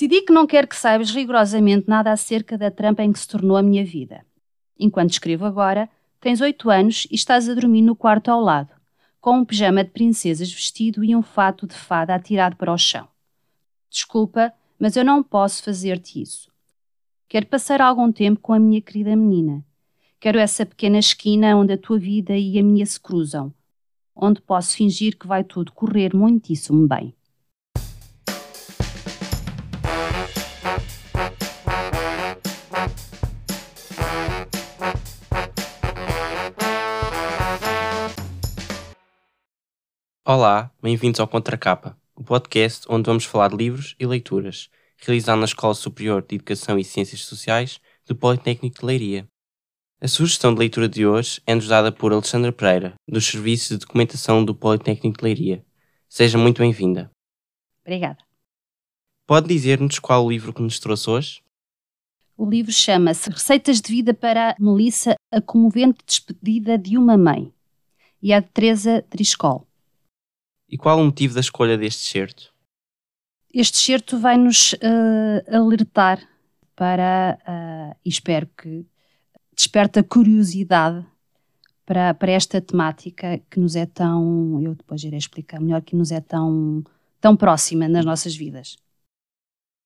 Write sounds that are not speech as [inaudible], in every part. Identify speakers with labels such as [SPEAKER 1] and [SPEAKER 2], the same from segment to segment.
[SPEAKER 1] Decidi que não quero que saibas rigorosamente nada acerca da trampa em que se tornou a minha vida. Enquanto escrevo agora, tens oito anos e estás a dormir no quarto ao lado, com um pijama de princesas vestido e um fato de fada atirado para o chão. Desculpa, mas eu não posso fazer-te isso. Quero passar algum tempo com a minha querida menina. Quero essa pequena esquina onde a tua vida e a minha se cruzam, onde posso fingir que vai tudo correr muitíssimo bem.
[SPEAKER 2] Olá, bem-vindos ao Contracapa, o podcast onde vamos falar de livros e leituras, realizado na Escola Superior de Educação e Ciências Sociais do Politécnico de Leiria. A sugestão de leitura de hoje é-nos dada por Alexandra Pereira, dos Serviços de Documentação do Politécnico de Leiria. Seja muito bem-vinda.
[SPEAKER 1] Obrigada.
[SPEAKER 2] Pode dizer-nos qual o livro que nos trouxe hoje?
[SPEAKER 1] O livro chama-se Receitas de Vida para Melissa, a comovente despedida de uma mãe, e é de Teresa Driscoll.
[SPEAKER 2] E qual o motivo da escolha deste certo?
[SPEAKER 1] Este certo vai nos uh, alertar para, uh, e espero que desperta curiosidade para, para esta temática que nos é tão, eu depois irei explicar melhor, que nos é tão, tão próxima nas nossas vidas.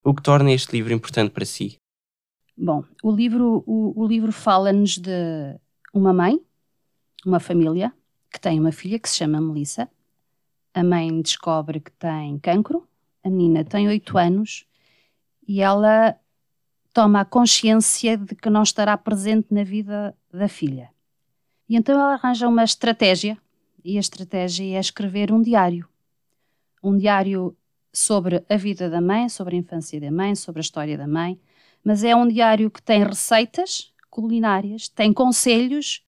[SPEAKER 2] O que torna este livro importante para si?
[SPEAKER 1] Bom, o livro, o, o livro fala-nos de uma mãe, uma família, que tem uma filha que se chama Melissa, a mãe descobre que tem cancro, a menina tem 8 anos e ela toma a consciência de que não estará presente na vida da filha. E então ela arranja uma estratégia, e a estratégia é escrever um diário. Um diário sobre a vida da mãe, sobre a infância da mãe, sobre a história da mãe, mas é um diário que tem receitas culinárias, tem conselhos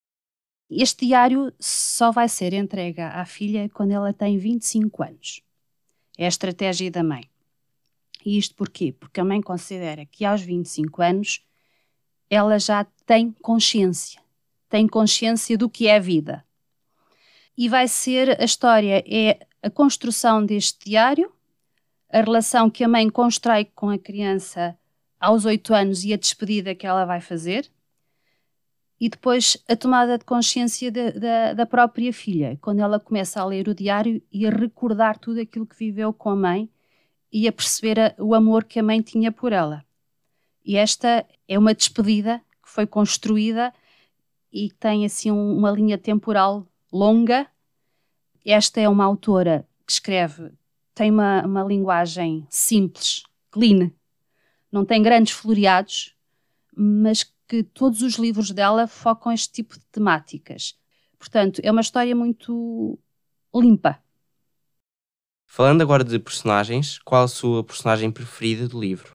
[SPEAKER 1] este diário só vai ser entregue à filha quando ela tem 25 anos. É a estratégia da mãe. E isto porquê? Porque a mãe considera que aos 25 anos ela já tem consciência, tem consciência do que é a vida. E vai ser a história, é a construção deste diário, a relação que a mãe constrói com a criança aos 8 anos e a despedida que ela vai fazer, e depois a tomada de consciência de, de, da própria filha, quando ela começa a ler o diário e a recordar tudo aquilo que viveu com a mãe e a perceber a, o amor que a mãe tinha por ela. E esta é uma despedida que foi construída e tem assim um, uma linha temporal longa. Esta é uma autora que escreve, tem uma, uma linguagem simples, clean, não tem grandes floreados, mas que todos os livros dela focam este tipo de temáticas. Portanto, é uma história muito limpa.
[SPEAKER 2] Falando agora de personagens, qual a sua personagem preferida do livro?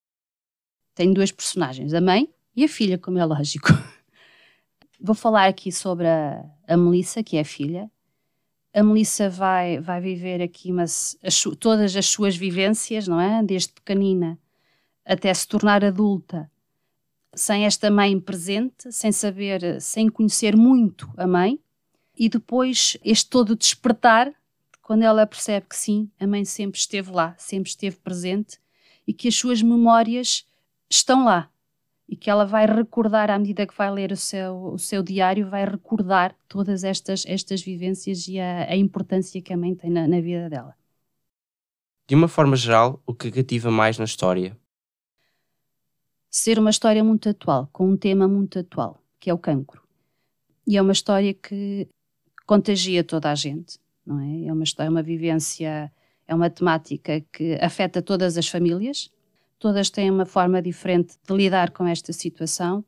[SPEAKER 1] Tenho duas personagens, a mãe e a filha, como é lógico. [laughs] Vou falar aqui sobre a, a Melissa, que é a filha. A Melissa vai, vai viver aqui as, todas as suas vivências, não é? Desde pequenina até se tornar adulta sem esta mãe presente, sem saber, sem conhecer muito a mãe, e depois este todo despertar, quando ela percebe que sim, a mãe sempre esteve lá, sempre esteve presente e que as suas memórias estão lá e que ela vai recordar à medida que vai ler o seu, o seu diário, vai recordar todas estas, estas vivências e a, a importância que a mãe tem na, na vida dela.
[SPEAKER 2] De uma forma geral, o que cativa mais na história?
[SPEAKER 1] Ser uma história muito atual, com um tema muito atual, que é o cancro. E é uma história que contagia toda a gente, não é? É uma história, uma vivência, é uma temática que afeta todas as famílias, todas têm uma forma diferente de lidar com esta situação,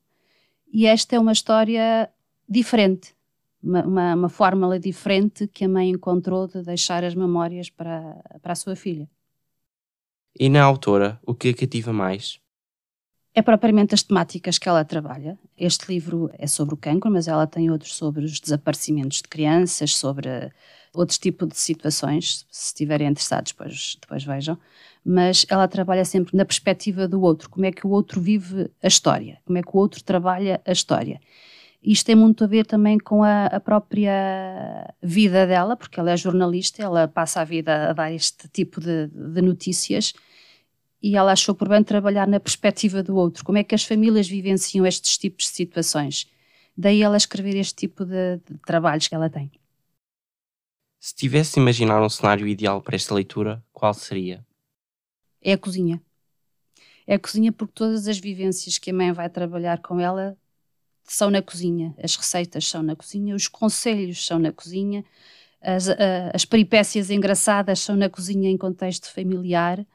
[SPEAKER 1] e esta é uma história diferente, uma, uma, uma fórmula diferente que a mãe encontrou de deixar as memórias para, para a sua filha.
[SPEAKER 2] E na autora, o que a cativa mais?
[SPEAKER 1] É propriamente as temáticas que ela trabalha. Este livro é sobre o cancro, mas ela tem outros sobre os desaparecimentos de crianças, sobre outros tipos de situações. Se estiverem interessados, depois, depois vejam. Mas ela trabalha sempre na perspectiva do outro, como é que o outro vive a história, como é que o outro trabalha a história. Isto tem muito a ver também com a, a própria vida dela, porque ela é jornalista, ela passa a vida a dar este tipo de, de notícias e ela achou por bem trabalhar na perspectiva do outro, como é que as famílias vivenciam estes tipos de situações. Daí ela escrever este tipo de, de trabalhos que ela tem.
[SPEAKER 2] Se tivesse de imaginar um cenário ideal para esta leitura, qual seria?
[SPEAKER 1] É a cozinha. É a cozinha porque todas as vivências que a mãe vai trabalhar com ela são na cozinha. As receitas são na cozinha, os conselhos são na cozinha, as, as peripécias engraçadas são na cozinha em contexto familiar.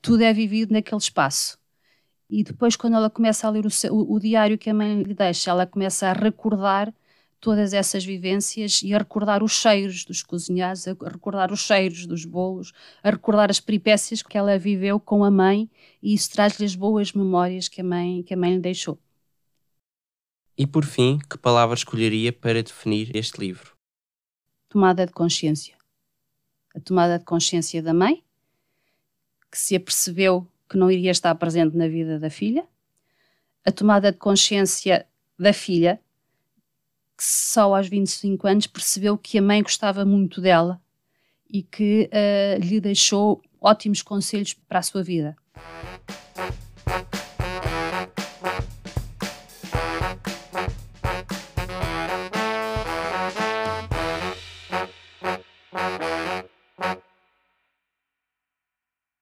[SPEAKER 1] Tudo é vivido naquele espaço. E depois, quando ela começa a ler o, o, o diário que a mãe lhe deixa, ela começa a recordar todas essas vivências e a recordar os cheiros dos cozinhados, a recordar os cheiros dos bolos, a recordar as peripécias que ela viveu com a mãe e isso traz-lhe as boas memórias que a mãe, que a mãe lhe deixou.
[SPEAKER 2] E por fim, que palavra escolheria para definir este livro?
[SPEAKER 1] Tomada de consciência. A tomada de consciência da mãe, que se apercebeu que não iria estar presente na vida da filha, a tomada de consciência da filha, que só aos 25 anos percebeu que a mãe gostava muito dela e que uh, lhe deixou ótimos conselhos para a sua vida.